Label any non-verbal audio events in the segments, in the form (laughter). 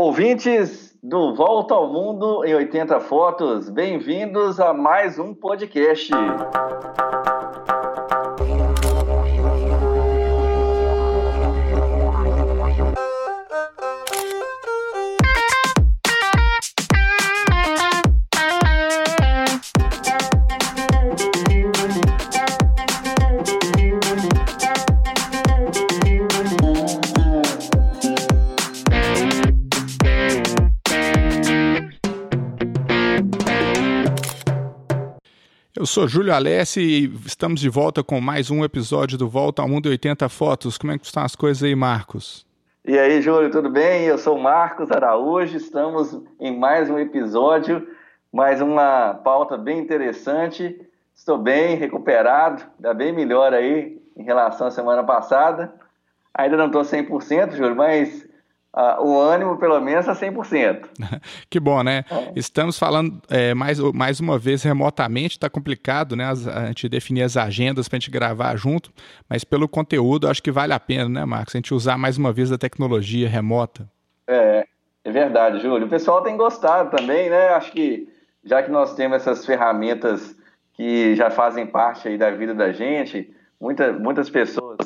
Ouvintes do Volta ao Mundo em 80 Fotos, bem-vindos a mais um podcast. Sou Júlio Alessi e estamos de volta com mais um episódio do Volta ao Mundo 80 Fotos. Como é que estão as coisas aí, Marcos? E aí, Júlio, tudo bem? Eu sou Marcos Araújo, estamos em mais um episódio, mais uma pauta bem interessante. Estou bem, recuperado, ainda bem melhor aí em relação à semana passada. Ainda não estou 100%, Júlio, mas Uh, o ânimo, pelo menos, a (laughs) 100%. que bom, né? É. Estamos falando é, mais, mais uma vez remotamente, está complicado, né? As, a gente definir as agendas para a gente gravar junto, mas pelo conteúdo, acho que vale a pena, né, Marcos? A gente usar mais uma vez a tecnologia remota. É, é verdade, Júlio. O pessoal tem gostado também, né? Acho que já que nós temos essas ferramentas que já fazem parte aí da vida da gente, muita, muitas pessoas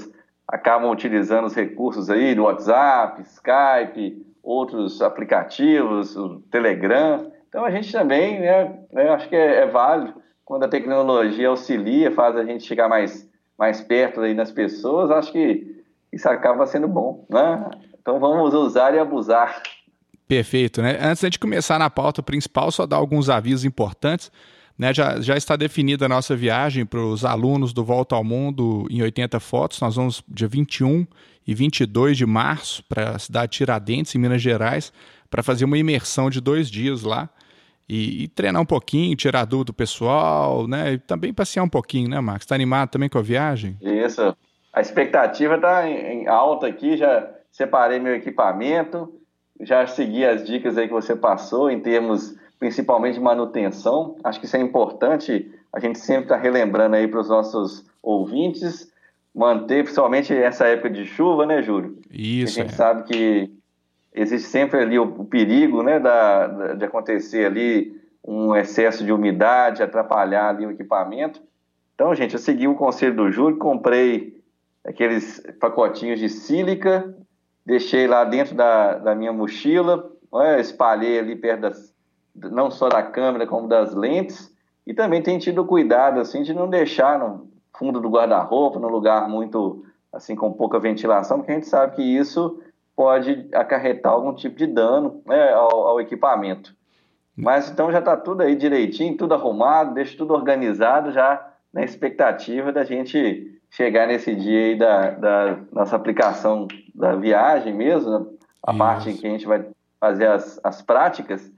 acabam utilizando os recursos aí do WhatsApp, Skype, outros aplicativos, o Telegram. Então a gente também, né, né acho que é, é, válido quando a tecnologia auxilia, faz a gente chegar mais, mais perto aí das pessoas, acho que isso acaba sendo bom, né? Então vamos usar e abusar. Perfeito, né? Antes de começar na pauta principal, só dar alguns avisos importantes. Né, já, já está definida a nossa viagem para os alunos do Volta ao Mundo em 80 fotos. Nós vamos dia 21 e 22 de março para a cidade de Tiradentes, em Minas Gerais, para fazer uma imersão de dois dias lá e, e, treinar um pouquinho, tirar dúvida do pessoal, né? E também passear um pouquinho, né, Marcos? Está animado também com a viagem? Isso. A expectativa está em, em alta aqui. Já separei meu equipamento, já segui as dicas aí que você passou em termos principalmente de manutenção. Acho que isso é importante, a gente sempre está relembrando aí para os nossos ouvintes, manter, principalmente essa época de chuva, né, Júlio? Isso. A gente é. sabe que existe sempre ali o, o perigo, né, da, da, de acontecer ali um excesso de umidade, atrapalhar ali o equipamento. Então, gente, eu segui o conselho do Júlio, comprei aqueles pacotinhos de sílica, deixei lá dentro da, da minha mochila, né, espalhei ali perto das, não só da câmera como das lentes, e também tem tido cuidado assim de não deixar no fundo do guarda-roupa, num lugar muito assim com pouca ventilação, porque a gente sabe que isso pode acarretar algum tipo de dano né, ao, ao equipamento. Mas então já está tudo aí direitinho, tudo arrumado, deixa tudo organizado já na expectativa da gente chegar nesse dia aí da, da nossa aplicação da viagem mesmo, né, a Isso. parte que a gente vai fazer as, as práticas,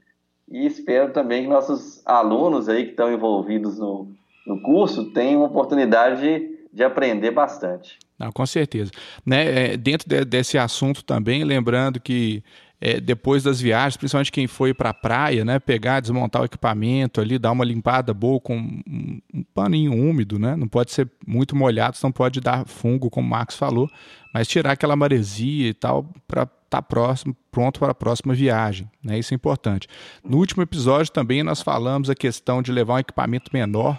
e espero também que nossos alunos aí que estão envolvidos no, no curso tenham oportunidade de, de aprender bastante. Não, com certeza. Né, é, dentro de, desse assunto também, lembrando que é, depois das viagens, principalmente quem foi para a praia, né, pegar, desmontar o equipamento ali, dar uma limpada boa com um, um, paninho úmido, né, não pode ser muito molhado, senão pode dar fungo, como o Max falou, mas tirar aquela maresia e tal para estar tá próximo, pronto para a próxima viagem. Né? Isso é importante. No último episódio também nós falamos a questão de levar um equipamento menor,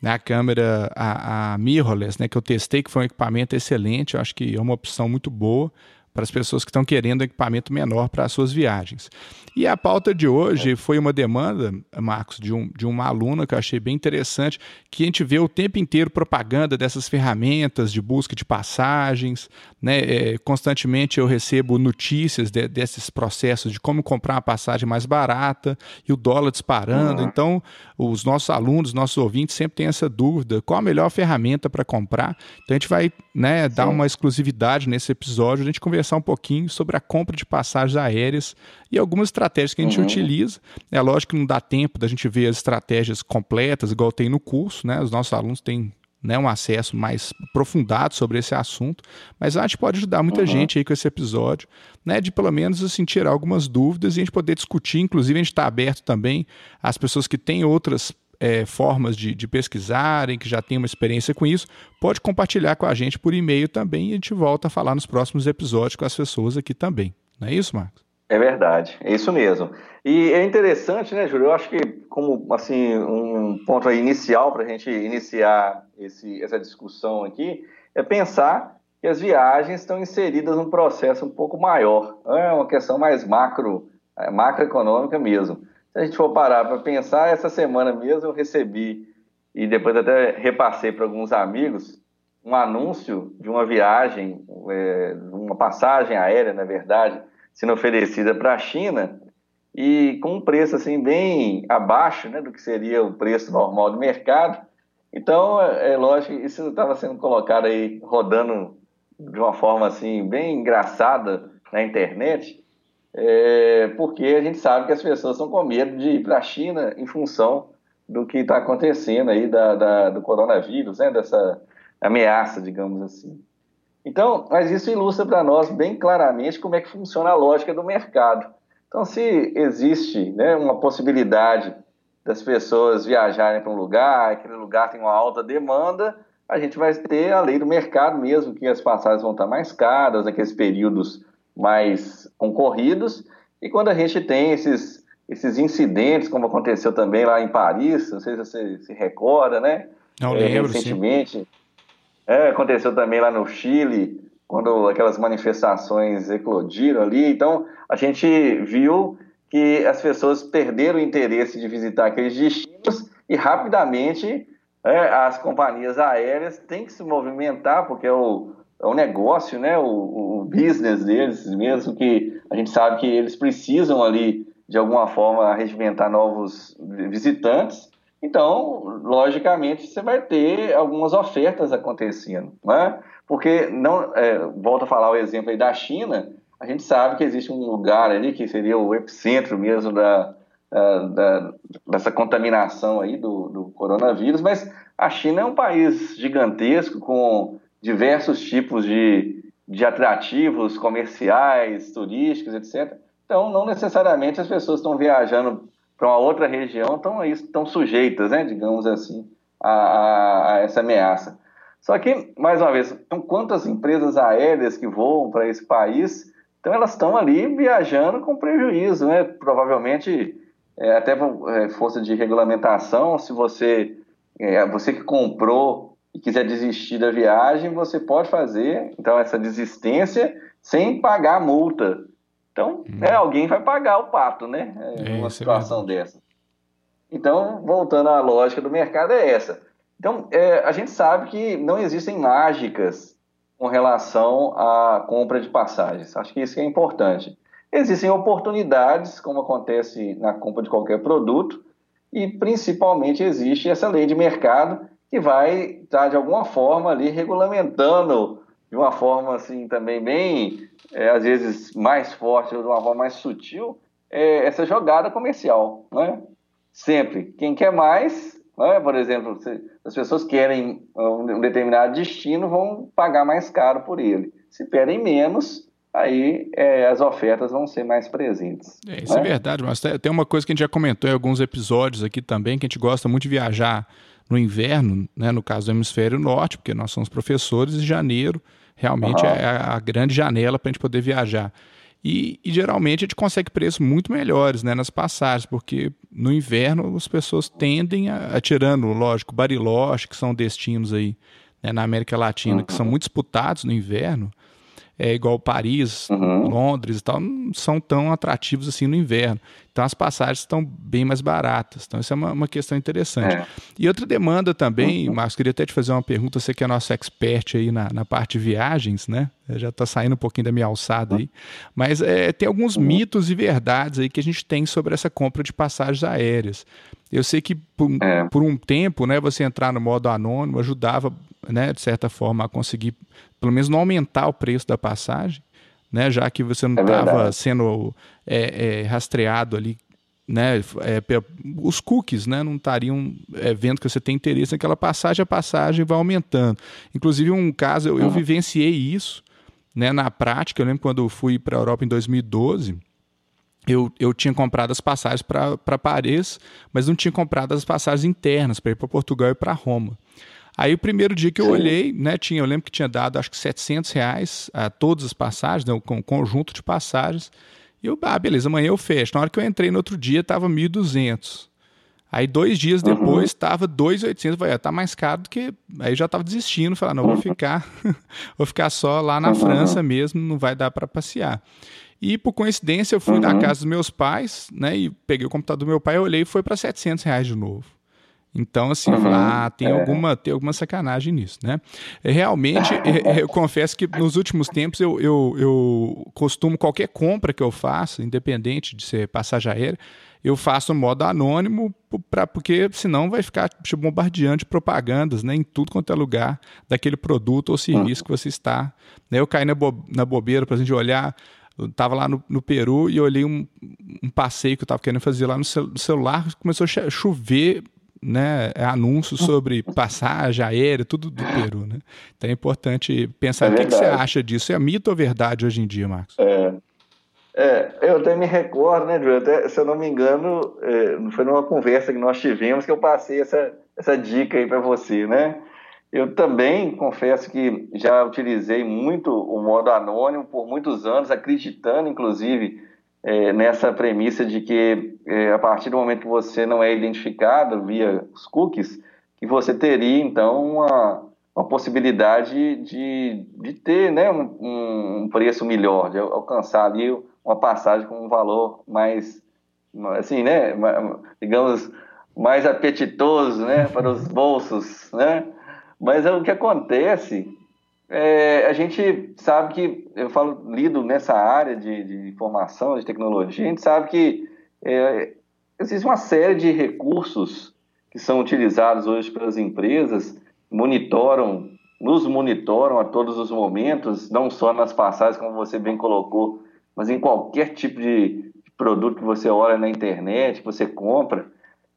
né? a câmera, a, a mirrorless, né? que eu testei, que foi um equipamento excelente, eu acho que é uma opção muito boa para as pessoas que estão querendo equipamento menor para as suas viagens. E a pauta de hoje foi uma demanda, Marcos, de, um, de uma aluna que eu achei bem interessante, que a gente vê o tempo inteiro propaganda dessas ferramentas de busca de passagens, né? É, constantemente eu recebo notícias de, desses processos de como comprar uma passagem mais barata e o dólar disparando. Uhum. Então, os nossos alunos, nossos ouvintes sempre têm essa dúvida: qual a melhor ferramenta para comprar? Então, a gente vai né, dar uma exclusividade nesse episódio, a gente conversar um pouquinho sobre a compra de passagens aéreas e algumas estratégias que a gente uhum. utiliza. É lógico que não dá tempo da gente ver as estratégias completas, igual tem no curso, né? Os nossos alunos têm né, um acesso mais aprofundado sobre esse assunto, mas a gente pode ajudar muita uhum. gente aí com esse episódio, né, de pelo menos assim, tirar algumas dúvidas e a gente poder discutir, inclusive a gente está aberto também às pessoas que têm outras é, formas de, de pesquisarem, que já têm uma experiência com isso, pode compartilhar com a gente por e-mail também e a gente volta a falar nos próximos episódios com as pessoas aqui também. Não é isso, Marcos? É verdade, é isso mesmo. E é interessante, né, Júlio? Eu acho que como assim um ponto inicial para a gente iniciar esse, essa discussão aqui é pensar que as viagens estão inseridas num processo um pouco maior, é uma questão mais macro, é, macroeconômica mesmo. Se a gente for parar para pensar, essa semana mesmo eu recebi e depois até repassei para alguns amigos um anúncio de uma viagem, é, uma passagem aérea, na verdade, sendo oferecida para a China e com um preço assim bem abaixo né, do que seria o preço normal do mercado. Então, é, é lógico, isso estava sendo colocado aí, rodando de uma forma assim bem engraçada na internet, é, porque a gente sabe que as pessoas estão com medo de ir para a China em função do que está acontecendo aí da, da, do coronavírus, né, dessa ameaça, digamos assim. Então, mas isso ilustra para nós bem claramente como é que funciona a lógica do mercado. Então, se existe né, uma possibilidade das pessoas viajarem para um lugar, aquele lugar tem uma alta demanda, a gente vai ter a lei do mercado mesmo, que as passagens vão estar mais caras, aqueles períodos mais concorridos, e quando a gente tem esses, esses incidentes, como aconteceu também lá em Paris, não sei se você se recorda, né? Não é, lembro, recentemente. É, aconteceu também lá no Chile, quando aquelas manifestações eclodiram ali. Então, a gente viu que as pessoas perderam o interesse de visitar aqueles destinos e rapidamente é, as companhias aéreas têm que se movimentar, porque o, é o negócio, né, o, o business deles mesmo, que a gente sabe que eles precisam ali, de alguma forma, regimentar novos visitantes então, logicamente, você vai ter algumas ofertas acontecendo, né? Porque não, é, volto a falar o exemplo aí da China, a gente sabe que existe um lugar ali que seria o epicentro mesmo da, da dessa contaminação aí do, do coronavírus, mas a China é um país gigantesco com diversos tipos de, de atrativos comerciais, turísticos, etc. Então, não necessariamente as pessoas estão viajando para uma outra região estão, estão sujeitas, né, digamos assim, a, a, a, essa ameaça. Só que, mais uma vez, então, quantas empresas aéreas que voam para esse país, então elas estão ali viajando com prejuízo, né? Provavelmente, é, até é, força de regulamentação, se você, é, você que comprou e quiser desistir da viagem, você pode fazer, então, essa desistência sem pagar multa. Então, hum. é, alguém vai pagar o pato, né? É, uma situação é dessa. Então, voltando à lógica do mercado, é essa. Então, é, a gente sabe que não existem mágicas com relação à compra de passagens. Acho que isso é importante. Existem oportunidades, como acontece na compra de qualquer produto, e principalmente existe essa lei de mercado que vai estar, de alguma forma, ali regulamentando de uma forma assim também bem, é, às vezes mais forte ou de uma forma mais sutil, é, essa jogada comercial, né? Sempre. Quem quer mais, né? por exemplo, se as pessoas querem um determinado destino, vão pagar mais caro por ele. Se pedem menos, aí é, as ofertas vão ser mais presentes. É, isso né? é verdade, mas tem uma coisa que a gente já comentou em alguns episódios aqui também, que a gente gosta muito de viajar no inverno, né, no caso do hemisfério norte, porque nós somos professores, em janeiro realmente uhum. é a grande janela para a gente poder viajar. E, e, geralmente a gente consegue preços muito melhores né, nas passagens, porque no inverno as pessoas tendem a, a tirando, lógico, Bariloche, que são destinos aí né, na América Latina, uhum. que são muito disputados no inverno, é igual Paris, uhum. Londres e tal, não são tão atrativos assim no inverno. Então as passagens estão bem mais baratas. Então isso é uma, uma questão interessante. É. E outra demanda também, uhum. Marcos, queria até te fazer uma pergunta, você que é nosso expert aí na, na parte de viagens, né? Já está saindo um pouquinho da minha alçada aí. Mas é, tem alguns uhum. mitos e verdades aí que a gente tem sobre essa compra de passagens aéreas. Eu sei que por, é. por, um tempo, né, você entrar no modo anônimo ajudava, né, de certa forma, a conseguir, pelo menos não aumentar o preço da passagem, né, já que você não estava é sendo é, é, rastreado ali, né, é, os cookies, né, não estariam é, vendo que você tem interesse naquela passagem, a passagem vai aumentando. Inclusive um caso, eu, eu vivenciei isso, né, na prática. Eu lembro quando eu fui para a Europa em 2012 eu, eu tinha comprado as passagens para Paris, mas não tinha comprado as passagens internas para ir para Portugal e para Roma. Aí o primeiro dia que eu olhei, né, tinha, eu lembro que tinha dado acho que 700 reais a todas as passagens, né, com um conjunto de passagens, E eu, ah, beleza, amanhã eu fecho. Na hora que eu entrei no outro dia, estava 1.200. Aí dois dias uhum. depois estava 2.800, vai, tá mais caro do que. Aí eu já estava desistindo, falando, não, vou ficar, (laughs) vou ficar só lá na uhum. França mesmo, não vai dar para passear. E por coincidência eu fui uhum. na casa dos meus pais, né, e peguei o computador do meu pai, olhei e foi para 700 reais de novo. Então, assim, uhum. ah, tem, é. alguma, tem alguma sacanagem nisso, né? É, realmente, (laughs) é, eu confesso que nos últimos tempos eu, eu, eu costumo, qualquer compra que eu faço, independente de ser passagem aérea, eu faço modo anônimo, pra, porque senão vai ficar te bombardeando de propagandas né, em tudo quanto é lugar daquele produto ou serviço que você está. Né? Eu caí na, bo na bobeira, para a gente olhar, eu estava lá no, no, Peru e olhei um, um, passeio que eu estava querendo fazer lá no, cel no celular, começou a chover né, anúncios sobre passagem aérea, tudo do Peru. Né? Então é importante pensar é o que, que, você acha disso. É mito ou verdade hoje em dia, Marcos? É. É, eu até me recordo, né, Júlio? Até, se eu não me engano, é, foi numa conversa que nós tivemos que eu passei essa, essa dica aí para você, né? Eu também confesso que já utilizei muito o modo anônimo por muitos anos, acreditando, inclusive, é, nessa premissa de que é, a partir do momento que você não é identificado via os cookies, que você teria, então, uma, uma possibilidade de, de ter né, um, um preço melhor, de alcançar ali uma passagem com um valor mais, assim, né, digamos, mais apetitoso, né, para os bolsos, né? Mas é o que acontece, é, a gente sabe que, eu falo, lido nessa área de, de informação, de tecnologia, a gente sabe que é, existe uma série de recursos que são utilizados hoje pelas empresas, monitoram, nos monitoram a todos os momentos, não só nas passagens, como você bem colocou, mas em qualquer tipo de produto que você olha na internet, que você compra.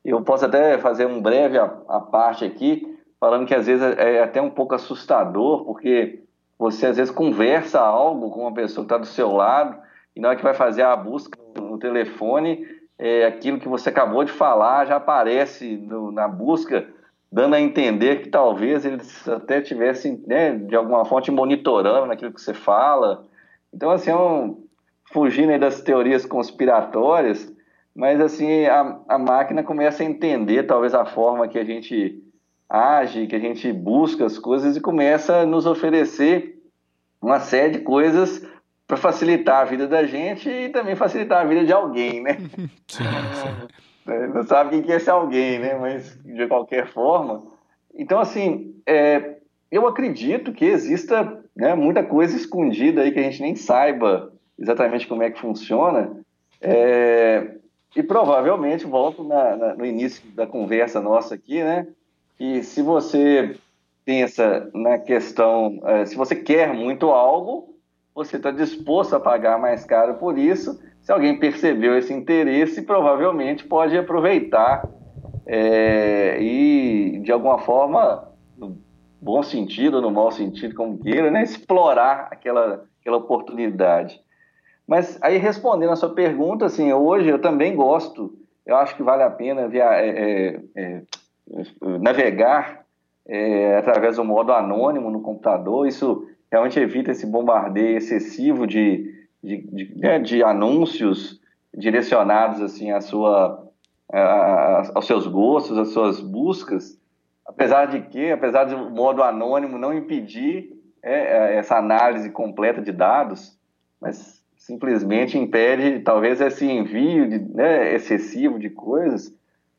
Eu posso até fazer um breve a, a parte aqui, falando que às vezes é, é até um pouco assustador, porque você às vezes conversa algo com uma pessoa que está do seu lado, e na hora que vai fazer a busca no telefone, é, aquilo que você acabou de falar já aparece no, na busca, dando a entender que talvez eles até tivessem, né, de alguma fonte, monitorando aquilo que você fala. Então, assim, é um, fugindo das teorias conspiratórias, mas assim a, a máquina começa a entender talvez a forma que a gente age, que a gente busca as coisas e começa a nos oferecer uma série de coisas para facilitar a vida da gente e também facilitar a vida de alguém, né? (laughs) Sim, sim. (laughs) Não sabe quem que é esse alguém, né? Mas de qualquer forma. Então, assim, é, eu acredito que exista né, muita coisa escondida aí que a gente nem saiba exatamente como é que funciona. É, e provavelmente, volto na, na, no início da conversa nossa aqui, né? Que se você pensa na questão, é, se você quer muito algo, você está disposto a pagar mais caro por isso. Se alguém percebeu esse interesse, provavelmente pode aproveitar é, e, de alguma forma, no bom sentido ou no mau sentido, como queira, né, explorar aquela, aquela oportunidade. Mas aí respondendo a sua pergunta, assim, hoje eu também gosto, eu acho que vale a pena via, é, é, é, navegar é, através do modo anônimo no computador, isso realmente evita esse bombardeio excessivo de, de, de, né, de anúncios direcionados assim à sua, aos seus gostos, às suas buscas, apesar de que, apesar do modo anônimo não impedir é, essa análise completa de dados, mas simplesmente impede talvez esse envio de, né, excessivo de coisas,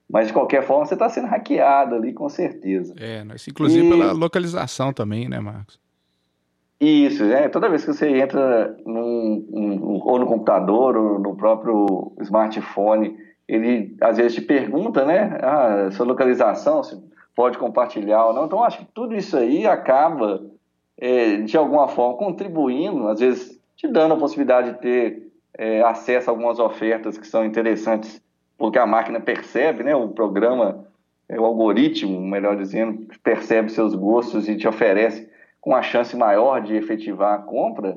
mas de qualquer forma você está sendo hackeado ali com certeza. É, inclusive e... pela localização também, né, Marcos? Isso, é, toda vez que você entra num, num, ou no computador ou no próprio smartphone, ele às vezes te pergunta, né, ah, sua localização, se pode compartilhar ou não. Então, acho que tudo isso aí acaba, é, de alguma forma, contribuindo, às vezes te dando a possibilidade de ter é, acesso a algumas ofertas que são interessantes, porque a máquina percebe, né, o programa, é, o algoritmo, melhor dizendo, percebe seus gostos e te oferece com a chance maior de efetivar a compra,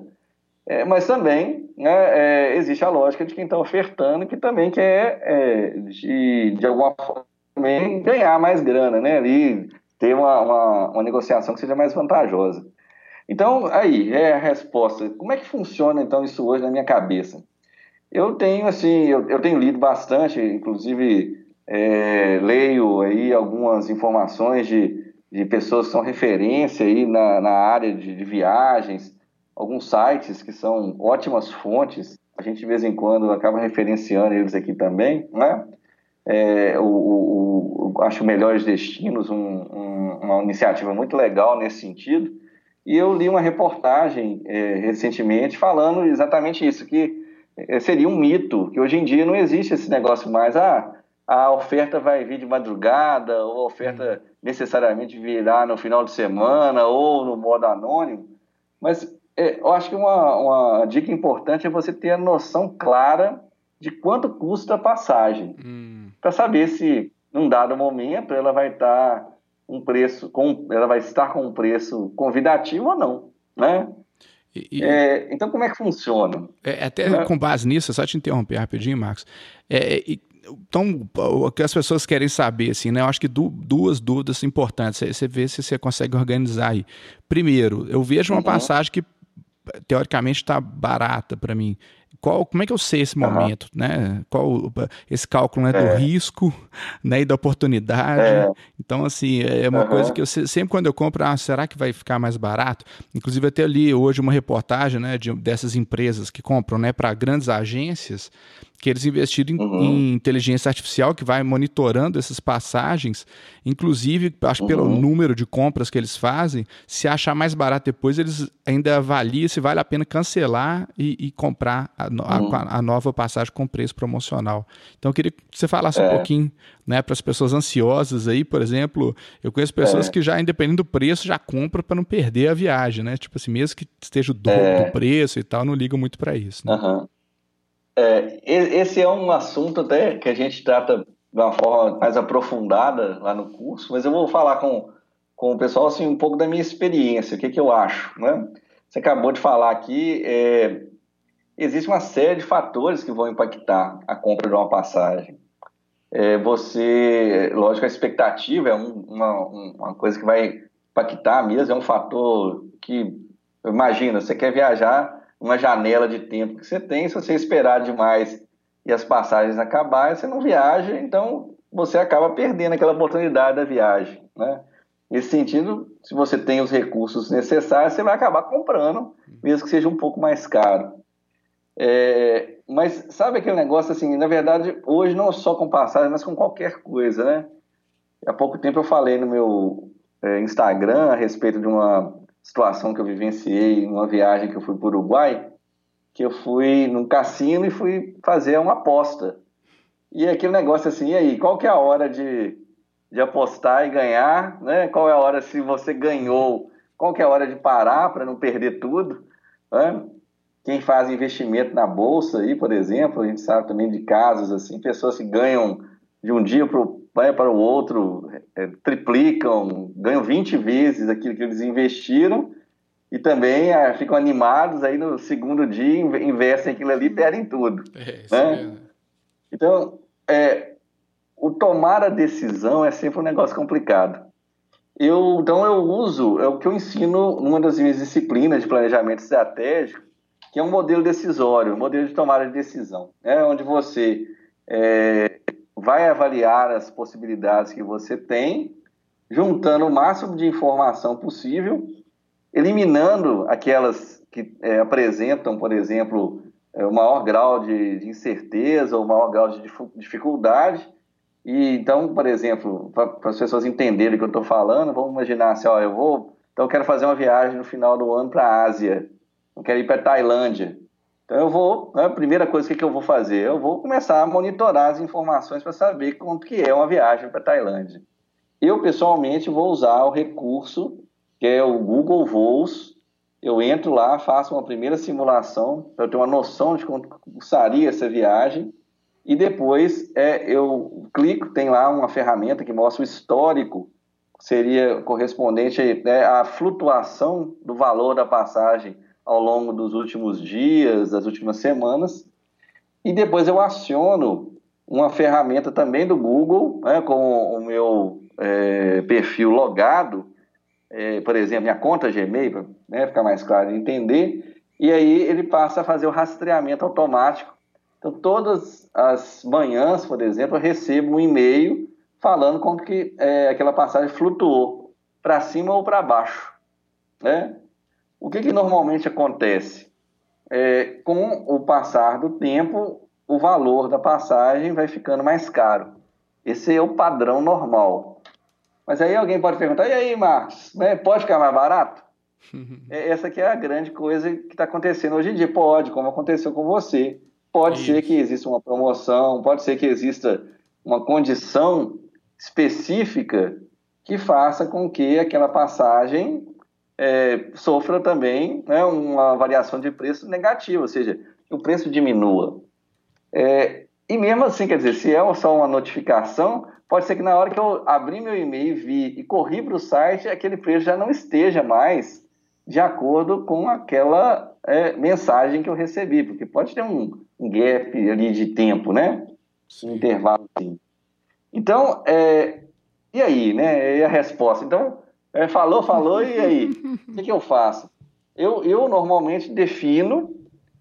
é, mas também né, é, existe a lógica de quem está ofertando que também quer, é, de, de alguma forma, ganhar mais grana, né, ali, ter uma, uma, uma negociação que seja mais vantajosa. Então, aí, é a resposta. Como é que funciona, então, isso hoje na minha cabeça? Eu tenho, assim, eu, eu tenho lido bastante, inclusive é, leio aí algumas informações de, de pessoas que são referência aí na, na área de, de viagens, alguns sites que são ótimas fontes, a gente de vez em quando acaba referenciando eles aqui também, né? É, o, o, o, acho Melhores Destinos um, um, uma iniciativa muito legal nesse sentido. E eu li uma reportagem é, recentemente falando exatamente isso, que seria um mito, que hoje em dia não existe esse negócio mais, ah, a oferta vai vir de madrugada, ou a oferta necessariamente virá no final de semana, ou no modo anônimo. Mas é, eu acho que uma, uma dica importante é você ter a noção clara de quanto custa a passagem. Hum. Para saber se, num dado momento, ela vai estar um preço, com, ela vai estar com um preço convidativo ou não, né? E, e, é, então, como é que funciona? É, até é. com base nisso, só te interromper rapidinho, Marcos. É, então, o que as pessoas querem saber, assim, né? Eu acho que du duas dúvidas importantes. Você vê se você consegue organizar aí. Primeiro, eu vejo uma uhum. passagem que teoricamente está barata para mim qual, como é que eu sei esse momento, uhum. né? Qual esse cálculo né, do é. risco, né, e da oportunidade. É. Então assim é uma uhum. coisa que eu sempre quando eu compro, ah, será que vai ficar mais barato? Inclusive até ali hoje uma reportagem, né, de, dessas empresas que compram, né, para grandes agências que eles investiram em, uhum. em, inteligência artificial que vai monitorando essas passagens, inclusive, acho uhum. pelo número de compras que eles fazem, se achar mais barato depois, eles ainda avaliam se vale a pena cancelar e, e comprar a, uhum. a, a, nova passagem com preço promocional. Então, eu queria que você falasse é. um pouquinho né, para as pessoas ansiosas aí, por exemplo, eu conheço pessoas é. que já, independente do preço, já compram para não perder a viagem, né? Tipo assim, mesmo que esteja o dobro é. do preço e tal, não ligam muito para isso. Né? Uhum. É, esse é um assunto até que a gente trata de uma forma mais aprofundada lá no curso, mas eu vou falar com, com o pessoal assim, um pouco da minha experiência, o que, que eu acho. Né? Você acabou de falar aqui, é, existe uma série de fatores que vão impactar a compra de uma passagem. É, você, lógico, a expectativa é um, uma, uma coisa que vai impactar mesmo, é um fator que, imagina, você quer viajar uma janela de tempo que você tem. Se você esperar demais e as passagens acabarem, você não viaja, então você acaba perdendo aquela oportunidade da viagem. Né? Nesse sentido, se você tem os recursos necessários, você vai acabar comprando, mesmo que seja um pouco mais caro. É, mas sabe aquele negócio assim, na verdade, hoje não só com passagem, mas com qualquer coisa, né? Há pouco tempo eu falei no meu é, Instagram a respeito de uma situação que eu vivenciei numa viagem que eu fui para o Uruguai, que eu fui num cassino e fui fazer uma aposta. E aquele negócio assim, e aí, qual que é a hora de, de apostar e ganhar, né? Qual é a hora se você ganhou, qual que é a hora de parar para não perder tudo, né? Quem faz investimento na bolsa aí, por exemplo, a gente sabe também de casos assim, pessoas que ganham de um dia para o vai para o outro, é, triplicam, ganham 20 vezes aquilo que eles investiram e também é, ficam animados, aí no segundo dia investem aquilo ali e perdem tudo. É, né? Então, é, o tomar a decisão é sempre um negócio complicado. Eu, então, eu uso, é o que eu ensino numa das minhas disciplinas de planejamento estratégico, que é um modelo decisório, um modelo de tomada de decisão, né? onde você é, vai avaliar as possibilidades que você tem, juntando o máximo de informação possível, eliminando aquelas que é, apresentam, por exemplo, é, o maior grau de, de incerteza ou maior grau de dificuldade. E então, por exemplo, para as pessoas entenderem o que eu estou falando, vamos imaginar assim, ó, eu vou, então eu quero fazer uma viagem no final do ano para a Ásia, eu quero ir para Tailândia. Então eu vou, né, a primeira coisa que, eu vou fazer, eu vou começar a monitorar as informações para saber quanto que é uma viagem para Tailândia. Eu pessoalmente vou usar o recurso que é o Google Voos. Eu entro lá, faço uma primeira simulação para ter uma noção de quanto custaria essa viagem e depois é, eu clico, tem lá uma ferramenta que mostra o histórico, seria correspondente né, à flutuação do valor da passagem ao longo dos últimos dias, das últimas semanas. E depois eu aciono uma ferramenta também do Google, né, com o meu é, perfil logado, é, por exemplo, minha conta Gmail, para né, ficar mais claro de entender, e aí ele passa a fazer o rastreamento automático Então, todas as manhãs, por exemplo, eu recebo um e-mail falando como que é, aquela passagem flutuou para cima ou para baixo. Né? O que, que normalmente acontece? É, com o passar do tempo, o valor da passagem vai ficando mais caro. Esse é o padrão normal. Mas aí alguém pode perguntar, e aí, Marcos, né, pode ficar mais barato? (laughs) É, essa que é a grande coisa que está acontecendo hoje em dia. Pode, como aconteceu com você. Pode Isso. ser que exista uma promoção, pode ser que exista uma condição específica que faça com que aquela passagem é, sofra também né, uma variação de preço negativa, ou seja, o preço diminua. É, e mesmo assim, quer dizer, se é só uma notificação, pode ser que na hora que eu abri meu e-mail, vi e corri para o site, aquele preço já não esteja mais de acordo com aquela é, mensagem que eu recebi, porque pode ter um, um gap ali de tempo, né? Um intervalo assim. Então, é, e aí, né? E a resposta? Então, é, falou, falou, e aí? (laughs) O que, que, eu faço? Eu, eu normalmente defino,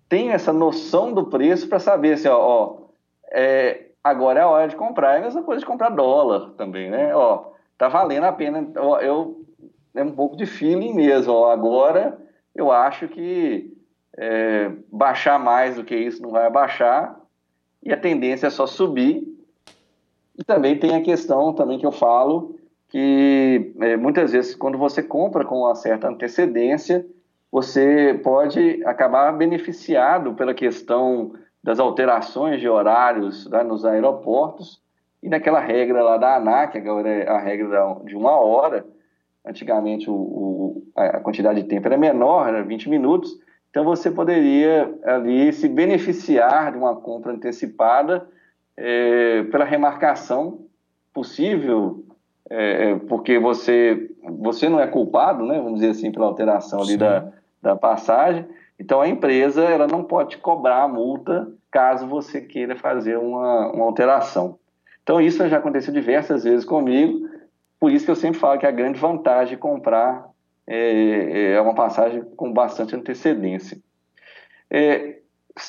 tenho essa noção do preço para saber se, assim, ó, ó é, agora é a hora de comprar. É a mesma coisa de comprar dólar também, né? Ó, tá valendo a pena. Ó, eu, é um pouco de feeling mesmo. Ó, agora eu acho que é, baixar mais do que isso não vai baixar e a tendência é só subir. E também tem a questão também que eu falo que é, muitas vezes quando você compra com uma certa antecedência, você pode acabar beneficiado pela questão das alterações de horários né, nos aeroportos. E naquela regra lá da ANAC, agora é a regra de uma hora, antigamente o, o, a quantidade de tempo era menor, era 20 minutos, então você poderia ali se beneficiar de uma compra antecipada é, pela remarcação possível é, é, porque você, você não é culpado, né, vamos dizer assim, pela alteração ali da, da passagem. Então a empresa ela não pode cobrar a multa caso você queira fazer uma, uma alteração. Então isso já aconteceu diversas vezes comigo, por isso que eu sempre falo que a grande vantagem de comprar é, é uma passagem com bastante antecedência. É,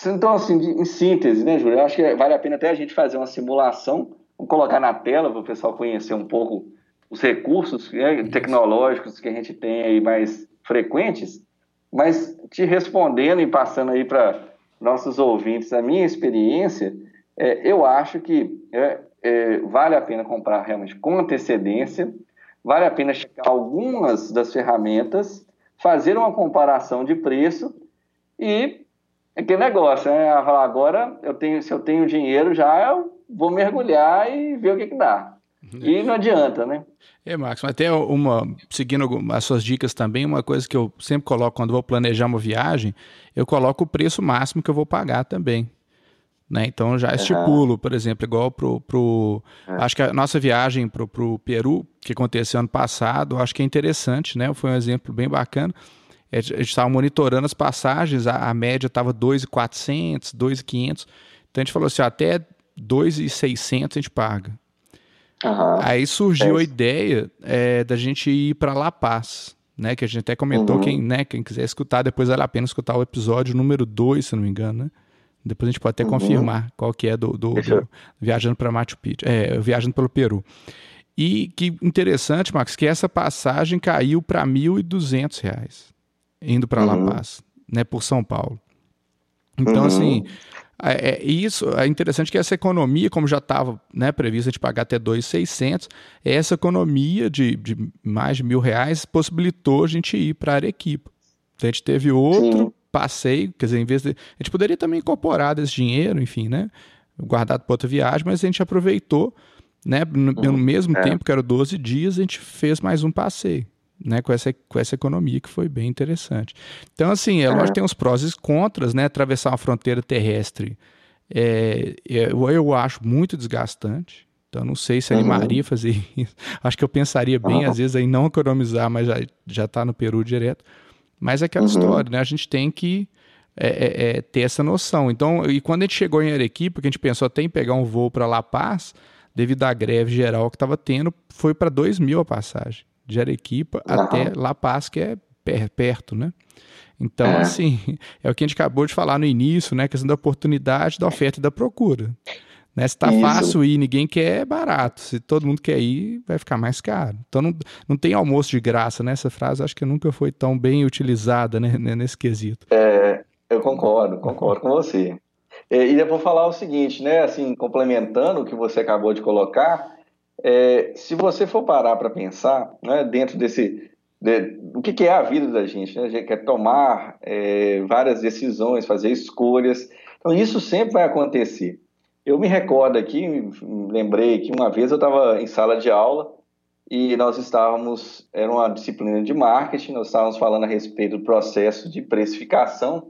então, assim, em síntese, né, Júlio? Eu acho que vale a pena até a gente fazer uma simulação Vou colocar na tela para o pessoal conhecer um pouco os recursos né, tecnológicos que a gente tem aí mais frequentes, mas te respondendo e passando aí para nossos ouvintes a minha experiência, é, eu acho que é, é, vale a pena comprar realmente com antecedência, vale a pena checar algumas das ferramentas, fazer uma comparação de preço e aquele negócio, né? Agora eu tenho, se eu tenho dinheiro já eu vou mergulhar e ver o que, que dá. Uhum. E não adianta, né? É, Max, mas até uma, seguindo as suas dicas também, uma coisa que eu sempre coloco quando vou planejar uma viagem, eu coloco o preço máximo que eu vou pagar também. Né? Então já estipulo, por exemplo, igual pro, pro é. acho que a nossa viagem pro, pro Peru, que aconteceu ano passado, acho que é interessante, né? Foi um exemplo bem bacana. A gente estava monitorando as passagens, a, a média estava 2.400, 2.500. Então a gente falou assim, até 2,600 a gente paga. Uhum. Aí surgiu é. a ideia é, da gente ir para La Paz, né? Que a gente até comentou, uhum. quem, né, quem quiser escutar, depois vale a pena escutar o episódio número 2, se não me engano, né? Depois a gente pode até uhum. confirmar qual que é do, do, do Viajando para Machu Picchu, é, Viajando pelo Peru. E que interessante, Max, que essa passagem caiu para R$ 1.200 indo para La uhum. Paz, né, por São Paulo. Então, assim, uhum. É, é, isso é interessante que essa economia, como já estava né, prevista de pagar até 2,600, essa economia de, de, mais de mil reais possibilitou a gente ir para Arequipa. Então, a gente teve outro Sim. passeio, quer dizer, em vez de. A gente poderia também incorporar esse dinheiro, enfim, né? Guardado para outra viagem, mas a gente aproveitou, né? No, no mesmo é. tempo, que era 12 dias, a gente fez mais um passeio né, com, essa, com essa economia que foi bem interessante. Então, assim, é lógico que tem os prós e contras, né? Atravessar uma fronteira terrestre é, eu, eu acho muito desgastante. Então, não sei se animaria uhum. fazer (laughs) isso. Acho que eu pensaria bem, uhum. às vezes, em não economizar, mas já, já tá no Peru direto. Mas é aquela uhum. história, né? A gente tem que é, é, é, ter essa noção. Então, e quando a gente chegou em Arequipa, que a gente pensou até em pegar um voo para La Paz, devido à greve geral que estava tendo, foi para 2 mil a passagem de Arequipa uhum. até La Paz, que é perto, né? Então, é. assim, (laughs) é o que a gente acabou de falar no início, né? A questão da oportunidade, da oferta e da procura. Né? Se tá Isso. fácil ir, ninguém quer, é barato. Se todo mundo quer ir, vai ficar mais caro. Então não, não tem almoço de graça, né? Essa frase acho que nunca foi tão bem utilizada né, (laughs) nesse quesito. É, eu concordo, concordo com você. E eu vou falar o seguinte, né? Assim, complementando o que você acabou de colocar, é, se você for parar para pensar, né, dentro desse de, o que, que, é a vida da gente, né? A gente quer tomar é, várias decisões, fazer escolhas. Então isso sempre vai acontecer. Eu me recordo aqui, lembrei que uma vez eu estava em sala de aula e nós estávamos, era uma disciplina de marketing, nós estávamos falando a respeito do processo de precificação.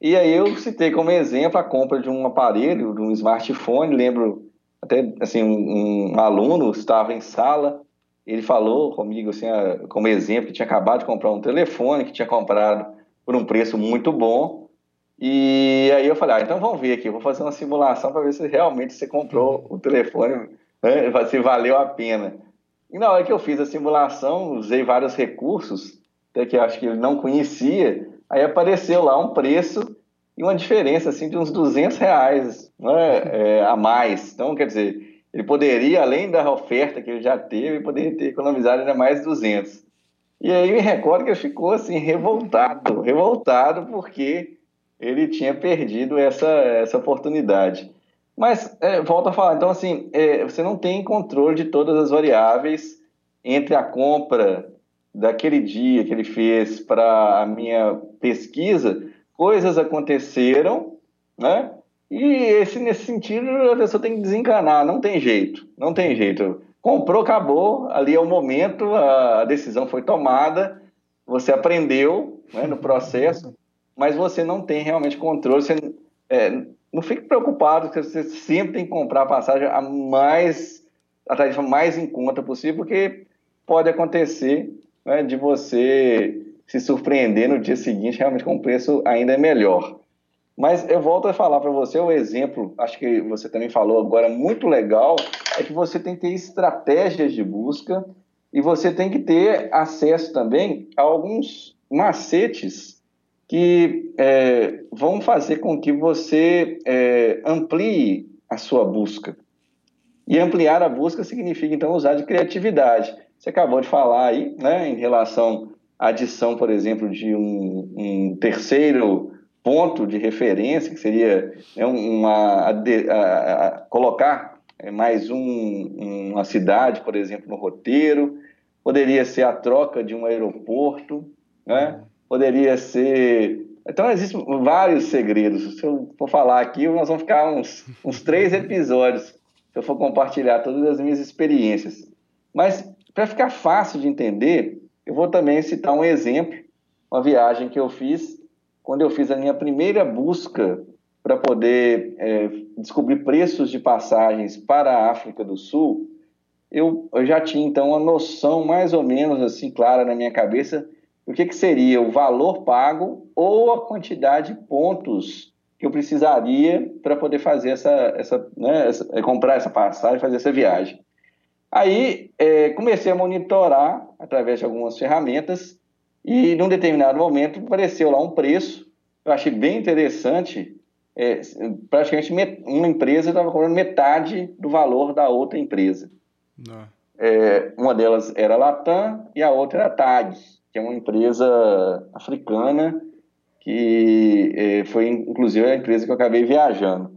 E aí eu citei como exemplo a compra de um aparelho, de um smartphone. Lembro até assim um, um aluno estava em sala, ele falou comigo assim, como exemplo que tinha acabado de comprar um telefone, que tinha comprado por um preço muito bom e aí eu falei, ah, então vamos ver aqui, vou fazer uma simulação para ver se realmente você comprou o telefone, né, se valeu a pena. E na hora que eu fiz a simulação, usei vários recursos, até que eu acho que ele não conhecia, aí apareceu lá um preço e uma diferença assim de uns 200 reais né, é, a mais. Então, quer dizer, ele poderia, além da oferta que ele já teve, poderia ter economizado ainda mais 200. E aí me recordo que ele ficou assim revoltado, revoltado porque ele tinha perdido essa, essa oportunidade. Mas, é, volto a falar, então, assim, é, você não tem controle de todas as variáveis entre a compra daquele dia que ele fez para a minha pesquisa, coisas aconteceram, né? E esse, nesse sentido, a pessoa tem que desencanar, não tem jeito, não tem jeito. Comprou, acabou, ali é o momento, a decisão foi tomada, você aprendeu né, no processo, mas você não tem realmente controle. Você, é, não fique preocupado, que você sempre tem que comprar a passagem a mais a tarifa mais em conta possível, porque pode acontecer né, de você se surpreender no dia seguinte realmente com um preço ainda melhor. Mas eu volto a falar para você o exemplo, acho que você também falou agora, muito legal, é que você tem que ter estratégias de busca e você tem que ter acesso também a alguns macetes que é, vão fazer com que você é, amplie a sua busca. E ampliar a busca significa, então, usar de criatividade. Você acabou de falar aí, né, em relação adição, por exemplo, de um, um terceiro ponto de referência, que seria né, uma, a, a, a, colocar é, mais um, uma cidade, por exemplo, no roteiro, poderia ser a troca de um aeroporto, né? poderia ser. Então, existem vários segredos. Se eu for falar aqui, nós vamos ficar uns, uns três episódios se eu for compartilhar todas as minhas experiências. Mas, para ficar fácil de entender, eu vou também citar um exemplo, uma viagem que eu fiz quando eu fiz a minha primeira busca para poder é, descobrir preços de passagens para a África do Sul. Eu, eu já tinha, então, uma noção mais ou menos assim clara na minha cabeça o que, que seria o valor pago ou a quantidade de pontos que eu precisaria para poder fazer essa, essa, né, essa, é, comprar essa passagem, fazer essa viagem. Aí é, comecei a monitorar através de algumas ferramentas e num determinado momento apareceu lá um preço, eu achei bem interessante, é, praticamente uma empresa estava cobrando metade do valor da outra empresa. É, uma delas era a Latam e a outra era a TAG que é uma empresa africana que é, foi inclusive a empresa que eu acabei viajando.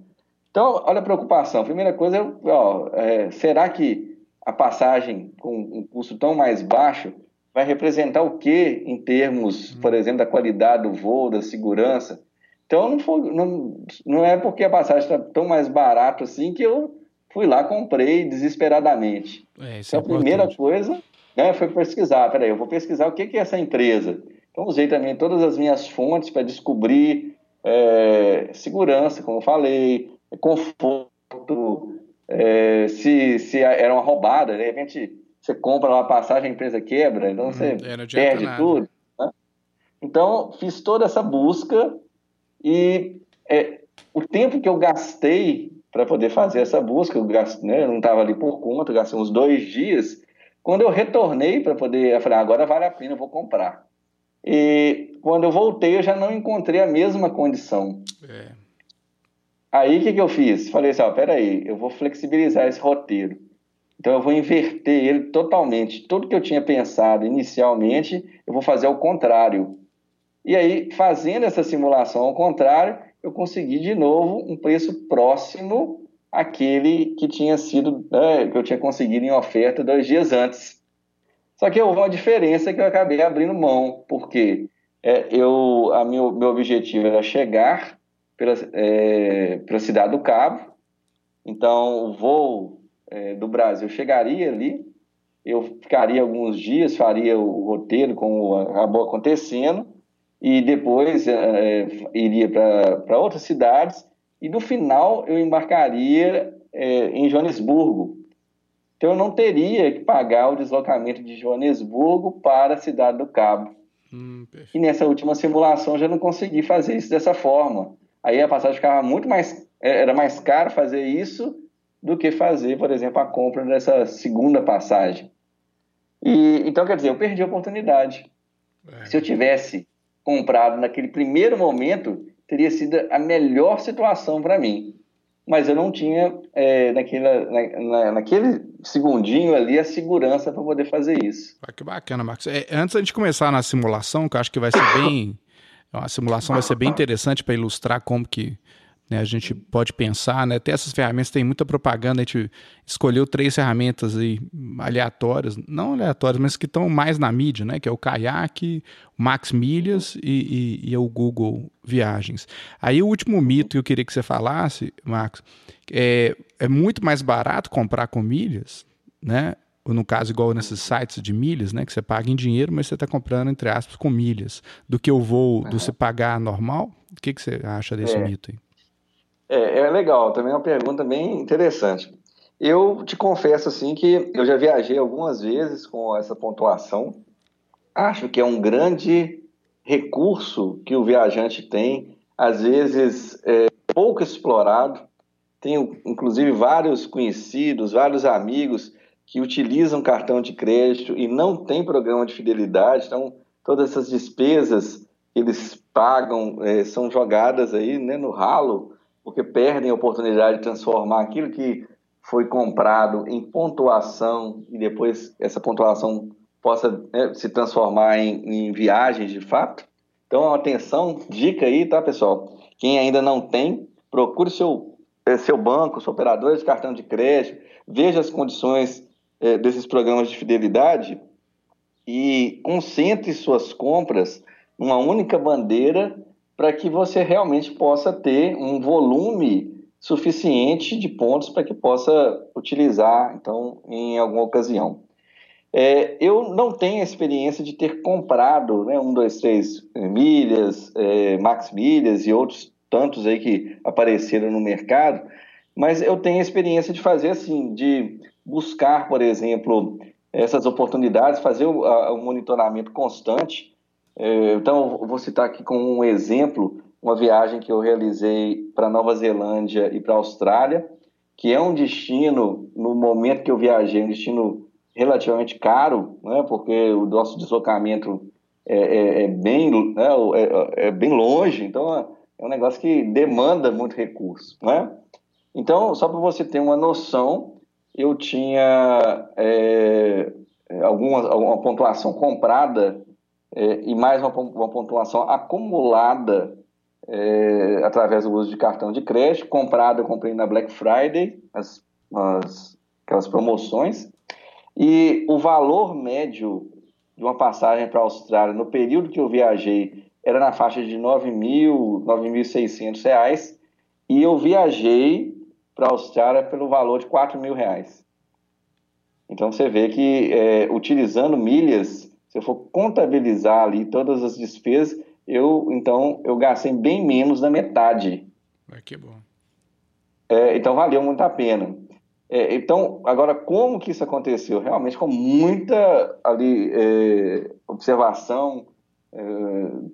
Então, olha a preocupação. Primeira coisa, ó, é, será que a passagem com um custo tão mais baixo vai representar o que em termos, por exemplo, da qualidade do voo, da segurança? Então, não, foi, não, não é porque a passagem está tão mais barata assim que eu fui lá comprei desesperadamente. É, então, é a primeira coisa né, foi pesquisar, peraí, eu vou pesquisar o que, que é essa empresa. Então, usei também todas as minhas fontes para descobrir é, segurança, como eu falei, conforto, é, se, se era uma roubada, de repente você compra uma passagem, a empresa quebra, então você hum, perde nada. tudo. Né? Então, fiz toda essa busca e é, o tempo que eu gastei para poder fazer essa busca, eu, né, eu não estava ali por conta, eu gastei uns dois dias, quando eu retornei para poder, eu falei, ah, agora vale a pena, eu vou comprar. e quando eu voltei eu já não encontrei a mesma condição. É. Aí o que, que eu fiz? Falei assim, ó, peraí, eu vou flexibilizar esse roteiro. Então eu vou inverter ele totalmente. Tudo que eu tinha pensado inicialmente, eu vou fazer ao contrário. E aí, fazendo essa simulação ao contrário, eu consegui de novo um preço próximo àquele que tinha sido, né, que eu tinha conseguido em oferta dois dias antes. Só que houve uma diferença que eu acabei abrindo mão, porque é, eu, a meu, meu objetivo era chegar pela, é, pela cidade do Cabo, então o voo é, do Brasil chegaria ali, eu ficaria alguns dias, faria o roteiro como acabou acontecendo, e depois é, é iria para outras cidades, e no final eu embarcaria é, em Joanesburgo. Então eu não teria que pagar o deslocamento de Joanesburgo para a cidade do Cabo. Hum, e nessa última simulação já não consegui fazer isso dessa forma. Aí a passagem ficava muito mais. É, era mais caro fazer isso do que fazer, por exemplo, a compra dessa segunda passagem. E, então, quer dizer, eu perdi a oportunidade. É. Se eu tivesse comprado naquele primeiro momento, teria sido a melhor situação para mim. Mas eu não tinha, é, naquela, na, naquele segundinho ali, a segurança para poder fazer isso. Ah, que bacana, Marcos. É, antes gente começar na simulação, que eu acho que vai ser bem. A simulação vai ser bem interessante para ilustrar como que né? A gente pode pensar, né? Até essas ferramentas tem muita propaganda, a gente escolheu três ferramentas aí aleatórias, não aleatórias, mas que estão mais na mídia, né? Que é o Kayak, o Max Milhas e, e, e, o Google Viagens. Aí o último mito que eu queria que você falasse, Max, é, é muito mais barato comprar com milhas, né? Ou no caso, igual nesses sites de milhas, né? Que você paga em dinheiro, mas você está comprando, entre aspas, com milhas, do que o voo, do você pagar normal. O que, que você acha desse é. mito aí? É, é legal, também é uma pergunta bem interessante. Eu te confesso assim que eu já viajei algumas vezes com essa pontuação. Acho que é um grande recurso que o viajante tem, às vezes é, pouco explorado. Tenho inclusive vários conhecidos, vários amigos que utilizam cartão de crédito e não tem programa de fidelidade, então todas essas despesas eles pagam é, são jogadas aí né, no ralo porque perdem a oportunidade de transformar aquilo que foi comprado em pontuação e depois essa pontuação possa né, se transformar em, em viagens de fato. Então, atenção, dica aí, tá, pessoal? Quem ainda não tem, procure seu, eh, seu banco, seu operador de cartão de crédito, veja as condições é, desses programas de fidelidade e concentre suas compras numa única bandeira para que você realmente possa ter um volume suficiente de pontos para que possa utilizar, então, em alguma ocasião. É, eu não tenho a experiência de ter comprado né, um, dois, três milhas, é, max milhas e outros tantos aí que apareceram no mercado, mas eu tenho a experiência de fazer assim, de buscar, por exemplo, essas oportunidades, fazer o, a, o monitoramento constante é, então, vou citar aqui como um exemplo uma viagem que eu realizei para Nova Zelândia e para Austrália, que é um destino, no momento que eu viajei, um destino relativamente caro, né, porque o nosso deslocamento é, é, é bem, né, é, é, bem longe, então é um negócio que demanda muito recurso. Né? Então, só para você ter uma noção, eu tinha é, alguma, alguma pontuação comprada é, e mais uma, uma pontuação acumulada é, através do uso de cartão de crédito, comprada eu comprei na Black Friday, as, as, aquelas promoções, e o valor médio de uma passagem para a Austrália no período que eu viajei era na faixa de R$ 9.000, 9.600 reais, e eu viajei para a Austrália pelo valor de R$ 4.000. Então você vê que é, utilizando milhas se eu for contabilizar ali todas as despesas, eu então eu gastei bem menos da metade. É que bom. É, então valeu muito a pena. É, então, agora, como que isso aconteceu? Realmente com muita ali é, observação é,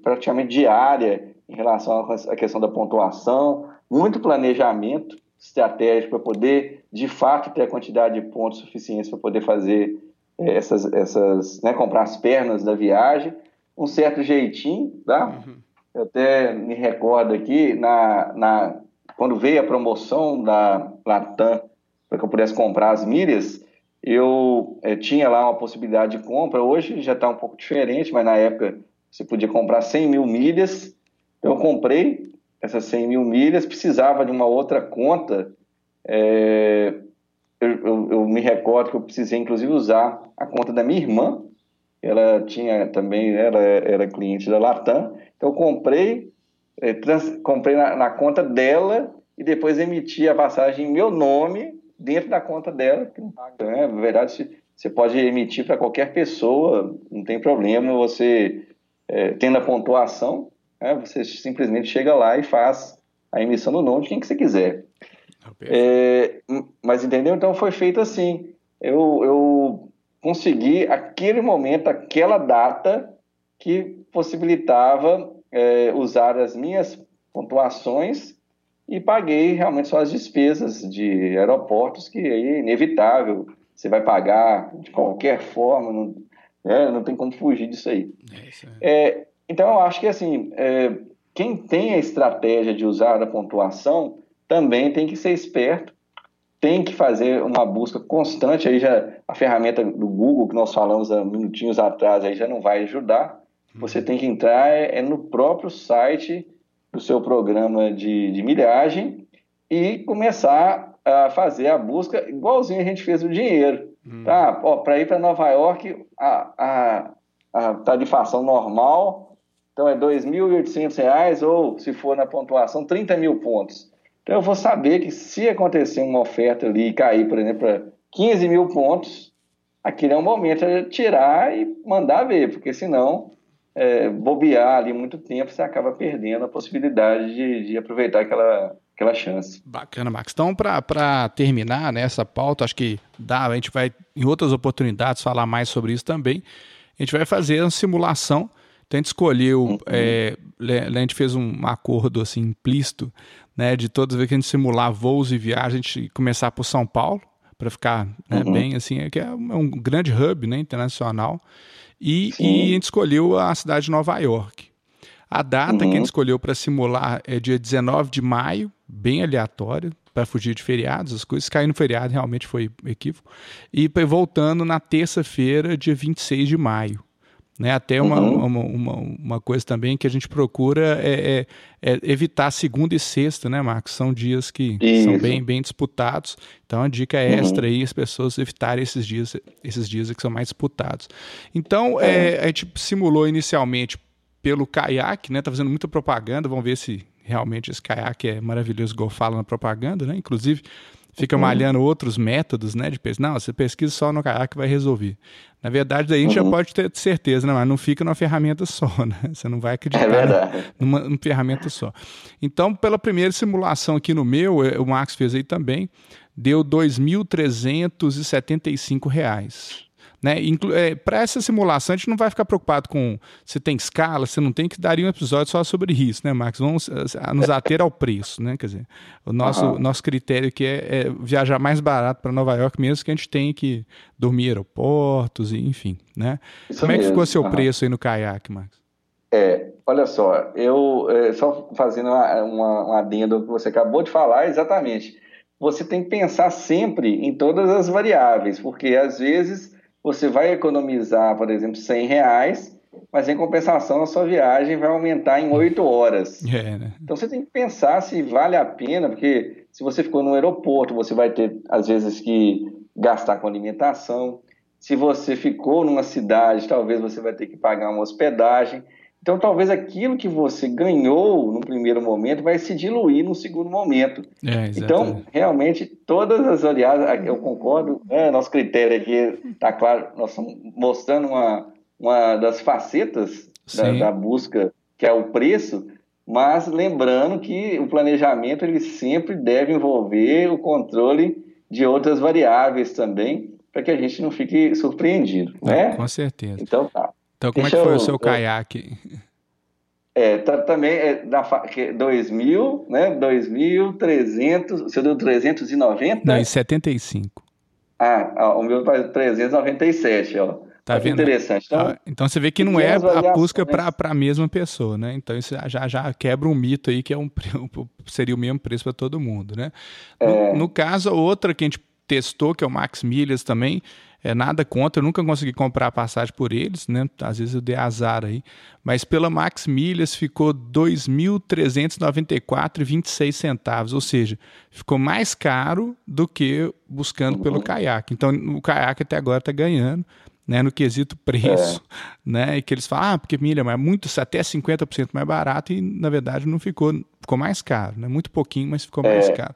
praticamente diária em relação à questão da pontuação, muito planejamento estratégico para poder, de fato, ter a quantidade de pontos suficientes para poder fazer essas, essas né, comprar as pernas da viagem, um certo jeitinho, tá? Uhum. Eu até me recordo aqui, na, na, quando veio a promoção da Latam, para que eu pudesse comprar as milhas, eu é, tinha lá uma possibilidade de compra. Hoje já está um pouco diferente, mas na época você podia comprar 100 mil milhas. Então eu comprei essas 100 mil milhas, precisava de uma outra conta. É, eu, eu, eu, me recordo que eu precisei, inclusive, usar a conta da minha irmã. Ela tinha também, ela era cliente da Latam. Então eu comprei, é, trans, comprei na, na conta dela e depois emiti a passagem em meu nome dentro da conta dela, que né? Na verdade, você pode emitir para qualquer pessoa, não tem problema, você é, tendo a pontuação, né? você simplesmente chega lá e faz a emissão do nome de quem que você quiser. É, mas entendeu? Então foi feito assim. Eu, eu consegui aquele momento, aquela data que possibilitava é, usar as minhas pontuações e paguei realmente só as despesas de aeroportos, que é inevitável, você vai pagar de qualquer forma, não, é, não tem como fugir disso aí. É, é, então, eu acho que assim, é, quem tem a estratégia de usar a pontuação também tem que ser esperto, tem que fazer uma busca constante, aí já a ferramenta do Google que nós falamos há minutinhos atrás aí já não vai ajudar, você tem que entrar é, é no próprio site do seu programa de, de milhagem e começar a fazer a busca igualzinho a gente fez o dinheiro. Hum. Tá? Para ir para Nova York, a, a, a tarifação normal, então é R$ 2.800 ou, se for na pontuação, 30 mil pontos. Então eu vou saber que se acontecer uma oferta ali e cair, por exemplo, para 15 mil pontos, aquele é o momento de tirar e mandar ver, porque senão é, bobear ali muito tempo, você acaba perdendo a possibilidade de, de aproveitar aquela, aquela chance. Bacana, Max. Então, para terminar nessa né, pauta, acho que dá, a gente vai em outras oportunidades falar mais sobre isso também. A gente vai fazer uma simulação. Então, a gente escolheu, uhum. é, a gente fez um acordo assim implícito, né, de todas as vezes que a gente simular voos e viagens, a gente começar por São Paulo, para ficar né, uhum. bem assim, é que é um grande hub né, internacional. E, e, a gente escolheu a cidade de Nova York. A data uhum. que a gente uhum. escolheu para simular é dia 19 de maio, bem aleatório, para fugir de feriados, as coisas caíram no feriado realmente foi equívoco. E voltando na terça-feira, dia 26 de maio. Né? Até uma, uhum. uma, uma, uma, coisa também que a gente procura é, é, é, evitar segunda e sexta, né, Marcos? São dias que Isso. são bem, bem disputados. Então a dica é extra uhum. aí as pessoas evitarem esses dias, esses dias que são mais disputados. Então é. é. a gente simulou inicialmente pelo caiaque, né? Tá fazendo muita propaganda, vamos ver se realmente esse caiaque é maravilhoso, igual fala na propaganda, né? Inclusive, fica uhum. malhando outros métodos, né? De pesquisa. Não, você pesquisa só no caiaque vai resolver. Na verdade, daí a gente uhum. já pode ter certeza, né? Mas não fica numa ferramenta só, (laughs) né? Você não vai acreditar é numa, numa, ferramenta só. Então, pela primeira simulação aqui no meu, é, o Max fez aí também, deu R$ 2.375. Né? É, Para essa simulação, a gente não vai ficar preocupado com se tem escala, se não tem, que daria um episódio só sobre isso, né, Max? Vamos nos ater ao preço, né? Quer dizer, o nosso, uhum. nosso critério aqui é, é viajar mais barato para Nova York, mesmo que a gente tenha que dormir em aeroportos, e, enfim, né? Isso Como mesmo. é que ficou seu uhum. preço aí no caiaque, Max? É, olha só, eu é, só fazendo uma, uma, um adendo que você acabou de falar, exatamente. Você tem que pensar sempre em todas as variáveis, porque às vezes você vai economizar, por exemplo, 100 reais, mas em compensação a sua viagem vai aumentar em 8 horas. É, né? Então você tem que pensar se vale a pena, porque se você ficou no aeroporto, você vai ter, às vezes, que gastar com alimentação. Se você ficou numa cidade, talvez você vai ter que pagar uma hospedagem. Então, talvez aquilo que você ganhou no primeiro momento vai se diluir no segundo momento. É, então, realmente, todas as oleadas, eu concordo, né, nosso critério aqui está claro, nós estamos mostrando uma, uma das facetas da, da, busca, que é o preço, mas lembrando que o planejamento ele sempre deve envolver o controle de outras variáveis também, para que a gente não fique surpreendido. né? Com certeza. Então, tá. Então, como Deixa é que foi eu, o seu caiaque? É, tá, também é da 2000, né? 2.300, o seu deu 390? Não, e 75. Ah, o meu tá 397, ó. Tá vendo? Interessante. Então, ah, então você vê que não é a busca para a mesma pessoa, né? Então isso já, já quebra um mito aí que é um, (laughs) seria o mesmo preço para todo mundo, né? É... No, no, caso, outra que a gente testou, que é o Max Milhas também, é nada contra, eu nunca consegui comprar a passagem por eles, né? Às vezes eu dei azar aí. Mas pela Max Milhas ficou R$ 2.394,26 centavos, ou seja, ficou mais caro do que buscando pelo uhum. caiaque. Então o caiaque até agora está ganhando. Né, no quesito preço, é. né, e que eles falam, ah, porque milha é muito, até 50% mais barato, e na verdade não ficou, ficou mais caro, né, muito pouquinho, mas ficou mais é. caro.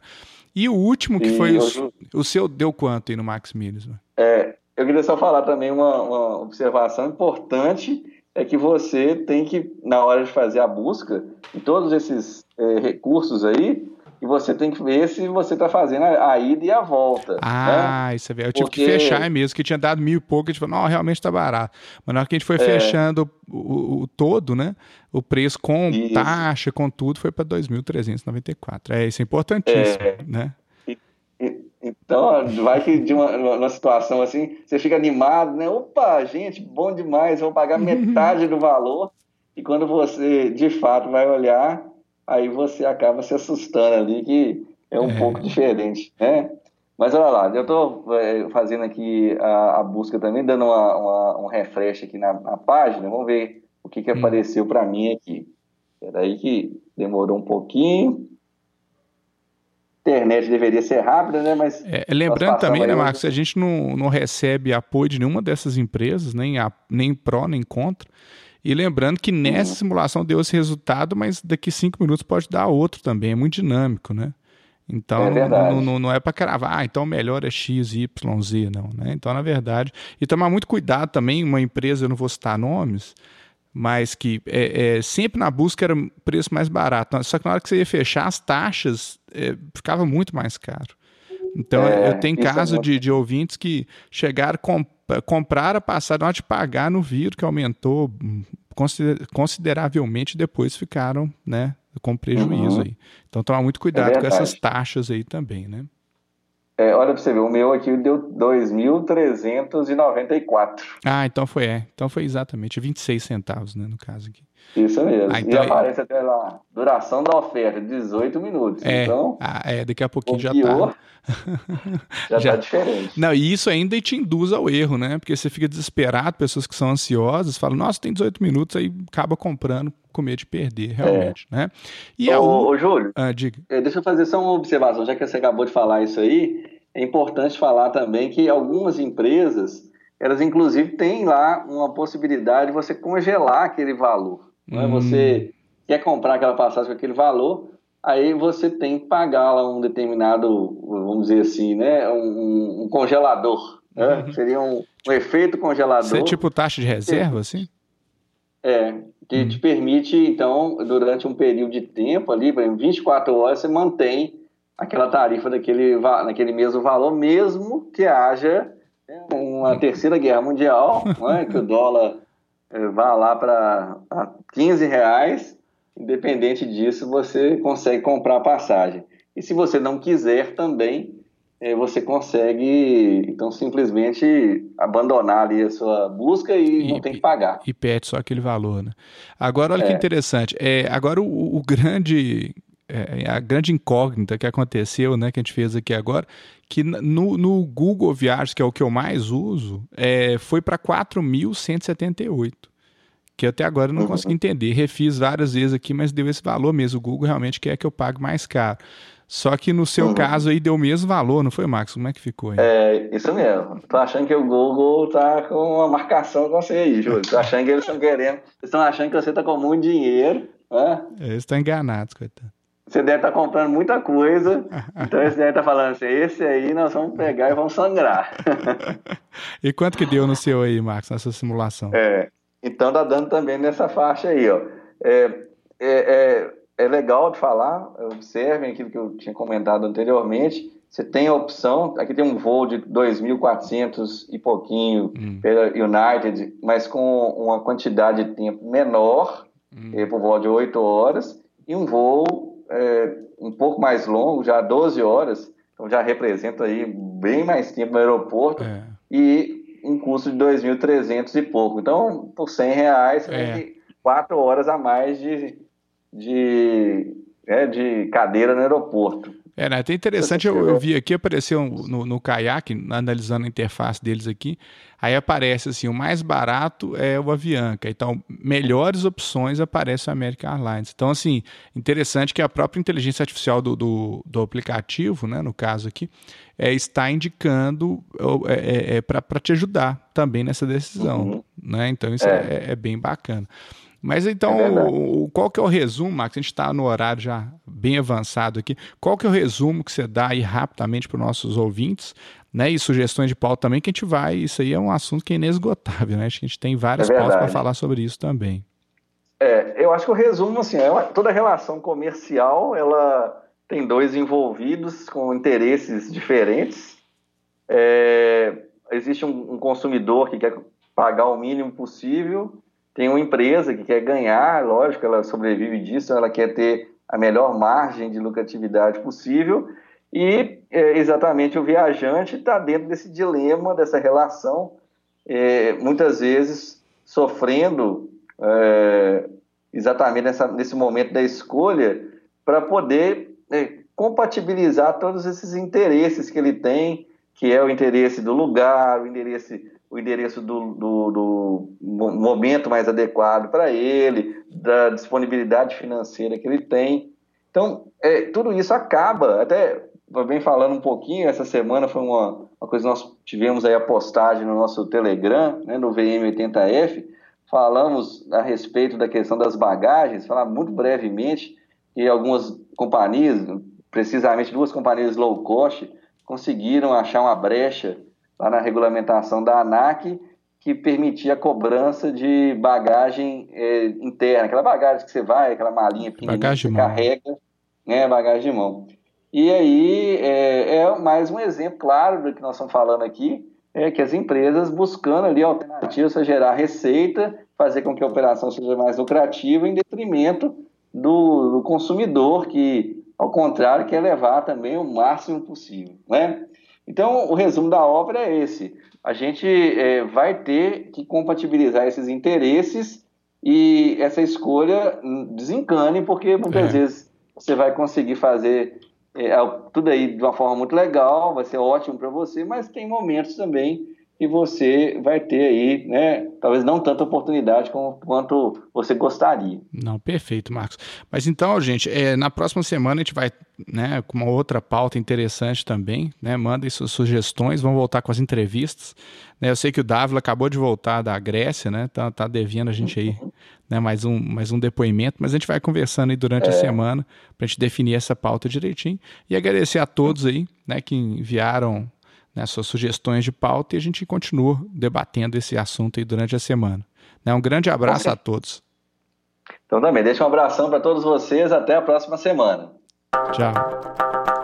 E o último, que e foi o, o, seu, deu quanto aí no Max Milhas? Né? É, eu queria só falar também uma, uma observação importante, é que você tem que, na hora de fazer a busca, em todos esses é, recursos aí, e você tem que ver se você está fazendo a, a, ida e a volta. Ah, né? isso é verdade. Eu Porque... tive que fechar mesmo, que tinha dado mil e pouco, a gente falou, não, realmente está barato. Mas na hora que a gente foi é... fechando o, o, o, todo, né? O preço com isso. taxa, com tudo, foi para 2.394. É, isso é importantíssimo, é... né? Então, vai que de uma, uma situação assim, você fica animado, né? Opa, gente, bom demais, vou pagar metade do valor. E quando você, de fato, vai olhar, aí você acaba se assustando ali, que é um é. pouco diferente, né? Mas olha lá, eu estou é, fazendo aqui a, a, busca também, dando uma, uma, um refresh aqui na, na, página. Vamos ver o que, que hum. apareceu para mim aqui. Espera aí que demorou um pouquinho internet deveria ser rápida, né? Mas é, lembrando também, né, Marcos, a gente não, não recebe apoio de nenhuma dessas empresas, nem, a, nem pró, nem contra. E lembrando que nessa uhum. simulação deu esse resultado, mas daqui cinco minutos pode dar outro também, é muito dinâmico, né? Então é não, não, não, é para cravar, ah, então melhor é X, Y, Z, não, né? Então, na verdade, e tomar muito cuidado também, uma empresa, eu não vou citar nomes, mas que é, é, sempre na busca era preço mais barato. Só que na hora que você ia fechar, as taxas é, ficava muito mais caro. Então é, eu tenho é caso de, de ouvintes que chegaram, comp compraram a passagem, na hora de pagar no vírus, que aumentou consideravelmente, depois ficaram né, com prejuízo uhum. aí. Então tomar muito cuidado é com essas taxas aí também, né? É, olha para você ver, o meu aqui deu 2.394. Ah, então foi, é. Então foi exatamente 26 centavos, né, no caso aqui. Isso mesmo. Ah, então, e aparece é... até lá, duração da oferta, 18 minutos. É, então, ah, é daqui a pouquinho já tá. (laughs) já, já tá diferente. Não, e isso ainda te induz ao erro, né? Porque você fica desesperado, pessoas que são ansiosas falam, nossa, tem 18 minutos, aí acaba comprando com medo de perder, realmente, é. né? E ô, ô, Júlio, ah, diga. É, deixa eu fazer só uma observação, já que você acabou de falar isso aí, é importante falar também que algumas empresas, elas inclusive têm lá uma possibilidade de você congelar aquele valor. Né? Hum. Você quer comprar aquela passagem com aquele valor, aí você tem que pagar lá um determinado, vamos dizer assim, né, um, um congelador. Né? Uhum. Seria um, um, efeito congelador. Isso é tipo taxa de reserva, assim? É, que uhum. te permite, então, durante um período de tempo ali, por exemplo, 24 horas, você mantém aquela tarifa daquele, naquele mesmo valor, mesmo que haja né, uma terceira guerra mundial, (laughs) né, que o dólar vá lá para 15 reais, independente disso, você consegue comprar a passagem. E se você não quiser também, é, você consegue, então, simplesmente abandonar ali a sua busca e, e não tem que pagar. E pede só aquele valor, né? Agora, olha é. que interessante. É, agora, o, o grande é, é, a grande incógnita que aconteceu, né, que a gente fez aqui agora, que no, no Google Viagens, que é o que eu mais uso, é, foi para 4.178. Que até agora eu não uhum. consegui entender. Refiz várias vezes aqui, mas deu esse valor mesmo. O Google realmente quer que eu pague mais caro. Só que no seu uhum. caso aí deu o mesmo valor, não foi, Max? Como é que ficou aí? É, isso mesmo. Tô achando que o Google tá com uma marcação com você aí, Júlio. Tô achando que eles estão querendo. Eles estão achando que você tá com muito dinheiro, né? Eles estão enganados, coitado. Você deve estar tá comprando muita coisa, então eles devem estar tá falando assim, esse aí nós vamos pegar e vamos sangrar. (laughs) e quanto que deu no seu aí, Max, nessa simulação? É, então tá dando também nessa faixa aí, ó. É, é, é, é legal de falar, observem aquilo que eu tinha comentado anteriormente, você tem a opção, aqui tem um voo de 2.400 e pouquinho hum. pela United, mas com uma quantidade de tempo menor, hum. Eh, por volta de 8 horas, e um voo é, um pouco mais longo, já 12 horas, então já representa aí bem mais tempo no aeroporto é. e um custo de 2.300 e pouco. Então, por 100 reais, você é. tem quatro horas a mais de, de, é, de cadeira no aeroporto. É, né? Até interessante, eu, eu vi aqui, apareceu no, no Kayak, analisando a interface deles aqui, aí aparece assim, o mais barato é o Avianca, então melhores opções aparece o American Airlines. Então, assim, interessante que a própria inteligência artificial do, do, do aplicativo, né, no caso aqui, é, está indicando é, é, é para te ajudar também nessa decisão. Uhum. Né? Então, isso é, é, é bem bacana. Mas então, é o, qual que é o resumo, Max? A gente está no horário já bem avançado aqui. Qual que é o resumo que você dá aí rapidamente para os nossos ouvintes, né? E sugestões de pauta também, que a gente vai. Isso aí é um assunto que é inesgotável, né? Acho que a gente tem várias é pautas para falar sobre isso também. É, eu acho que o resumo, assim, é uma, toda relação comercial, ela tem dois envolvidos com interesses diferentes. É, existe um, um consumidor que quer pagar o mínimo possível tem uma empresa que quer ganhar, lógico, ela sobrevive disso, ela quer ter a melhor margem de lucratividade possível, e é, exatamente o viajante está dentro desse dilema, dessa relação, é, muitas vezes sofrendo é, exatamente nessa, nesse momento da escolha, para poder é, compatibilizar todos esses interesses que ele tem, que é o interesse do lugar, o interesse o endereço do, do, do momento mais adequado para ele, da disponibilidade financeira que ele tem. Então, é, tudo isso acaba, até vem falando um pouquinho, essa semana foi uma, uma coisa nós tivemos aí a postagem no nosso Telegram, né, no VM80F, falamos a respeito da questão das bagagens, falar muito brevemente que algumas companhias, precisamente duas companhias low cost, conseguiram achar uma brecha lá na regulamentação da ANAC, que permitia a cobrança de bagagem é, interna, aquela bagagem que você vai, aquela malinha pequenininha que você carrega, né, bagagem de mão. E aí é, é, mais um exemplo claro do que nós estamos falando aqui, é que as empresas buscando ali alternativas para gerar receita, fazer com que a operação seja mais lucrativa em detrimento do, do consumidor que, ao contrário, quer levar também o máximo possível, né? Então, o resumo da obra é esse. A gente é, vai ter que compatibilizar esses interesses e essa escolha desencane, porque muitas é. vezes você vai conseguir fazer é, tudo aí de uma forma muito legal, vai ser ótimo para você, mas tem momentos também e você vai ter aí, né, talvez não tanta oportunidade como, quanto você gostaria. Não, perfeito, Marcos. Mas então, gente, é, na próxima semana a gente vai, né, com uma outra pauta interessante também, né, mandem suas sugestões, vamos voltar com as entrevistas, né, eu sei que o Dávila acabou de voltar da Grécia, né, tá, tá devendo a gente aí, né, mais um, mais um depoimento, mas a gente vai conversando aí durante é. a semana para a gente definir essa pauta direitinho e agradecer a todos aí, né, que enviaram né, suas sugestões de pauta e a gente continua debatendo esse assunto aí durante a semana. Né, um grande abraço a todos. Então também, deixa um abração para todos vocês, até a próxima semana. Tchau.